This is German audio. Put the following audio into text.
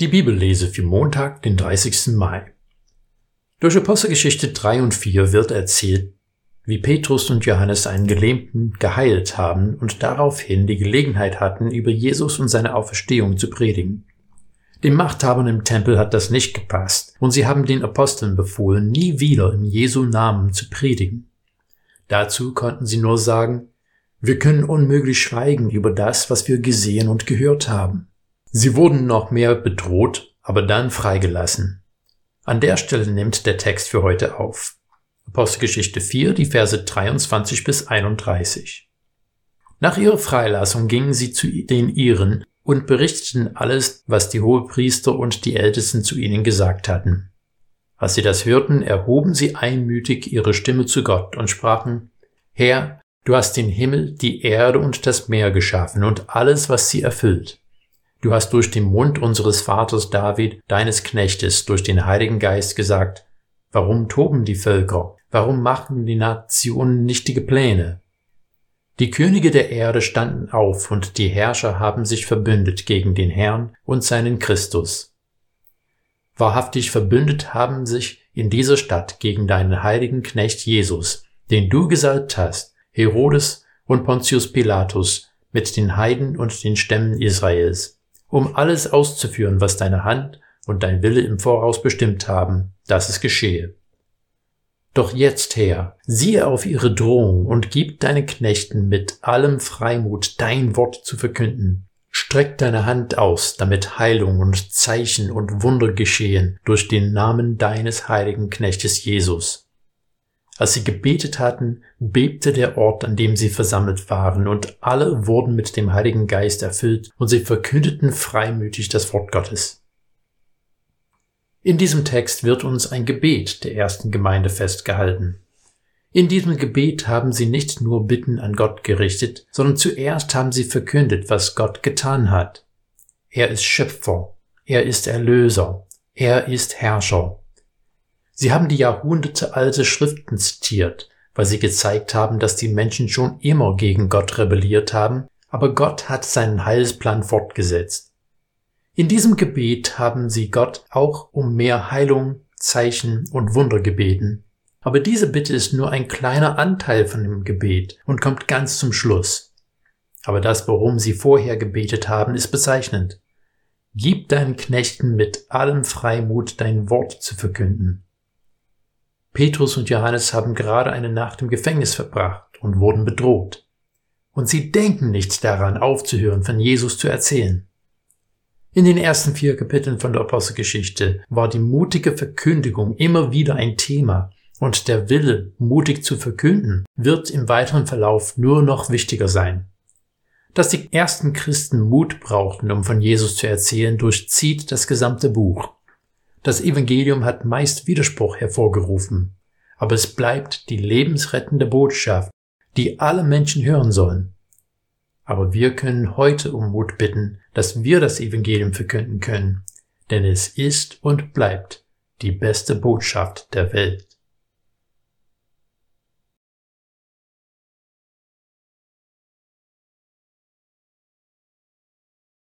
Die Bibellese für Montag, den 30. Mai. Durch Apostelgeschichte 3 und 4 wird erzählt, wie Petrus und Johannes einen Gelähmten geheilt haben und daraufhin die Gelegenheit hatten, über Jesus und seine Auferstehung zu predigen. Den Machthabern im Tempel hat das nicht gepasst und sie haben den Aposteln befohlen, nie wieder in Jesu Namen zu predigen. Dazu konnten sie nur sagen, wir können unmöglich schweigen über das, was wir gesehen und gehört haben. Sie wurden noch mehr bedroht, aber dann freigelassen. An der Stelle nimmt der Text für heute auf. Apostelgeschichte 4, die Verse 23 bis 31. Nach ihrer Freilassung gingen sie zu den Iren und berichteten alles, was die Hohepriester und die Ältesten zu ihnen gesagt hatten. Als sie das hörten, erhoben sie einmütig ihre Stimme zu Gott und sprachen, Herr, du hast den Himmel, die Erde und das Meer geschaffen und alles, was sie erfüllt. Du hast durch den Mund unseres Vaters David, deines Knechtes, durch den Heiligen Geist gesagt, warum toben die Völker? Warum machen die Nationen nichtige Pläne? Die Könige der Erde standen auf und die Herrscher haben sich verbündet gegen den Herrn und seinen Christus. Wahrhaftig verbündet haben sich in dieser Stadt gegen deinen heiligen Knecht Jesus, den du gesalbt hast, Herodes und Pontius Pilatus mit den Heiden und den Stämmen Israels um alles auszuführen, was deine Hand und dein Wille im Voraus bestimmt haben, dass es geschehe. Doch jetzt, Herr, siehe auf ihre Drohung und gib deinen Knechten mit allem Freimut dein Wort zu verkünden. Streck deine Hand aus, damit Heilung und Zeichen und Wunder geschehen durch den Namen deines heiligen Knechtes Jesus. Als sie gebetet hatten, bebte der Ort, an dem sie versammelt waren, und alle wurden mit dem Heiligen Geist erfüllt, und sie verkündeten freimütig das Wort Gottes. In diesem Text wird uns ein Gebet der ersten Gemeinde festgehalten. In diesem Gebet haben sie nicht nur Bitten an Gott gerichtet, sondern zuerst haben sie verkündet, was Gott getan hat. Er ist Schöpfer, er ist Erlöser, er ist Herrscher, Sie haben die jahrhundertealte Schriften zitiert, weil sie gezeigt haben, dass die Menschen schon immer gegen Gott rebelliert haben, aber Gott hat seinen Heilsplan fortgesetzt. In diesem Gebet haben sie Gott auch um mehr Heilung, Zeichen und Wunder gebeten. Aber diese Bitte ist nur ein kleiner Anteil von dem Gebet und kommt ganz zum Schluss. Aber das, worum sie vorher gebetet haben, ist bezeichnend. Gib deinen Knechten mit allem Freimut dein Wort zu verkünden. Petrus und Johannes haben gerade eine Nacht im Gefängnis verbracht und wurden bedroht. Und sie denken nicht daran, aufzuhören, von Jesus zu erzählen. In den ersten vier Kapiteln von der Apostelgeschichte war die mutige Verkündigung immer wieder ein Thema und der Wille, mutig zu verkünden, wird im weiteren Verlauf nur noch wichtiger sein. Dass die ersten Christen Mut brauchten, um von Jesus zu erzählen, durchzieht das gesamte Buch. Das Evangelium hat meist Widerspruch hervorgerufen, aber es bleibt die lebensrettende Botschaft, die alle Menschen hören sollen. Aber wir können heute um Mut bitten, dass wir das Evangelium verkünden können, denn es ist und bleibt die beste Botschaft der Welt.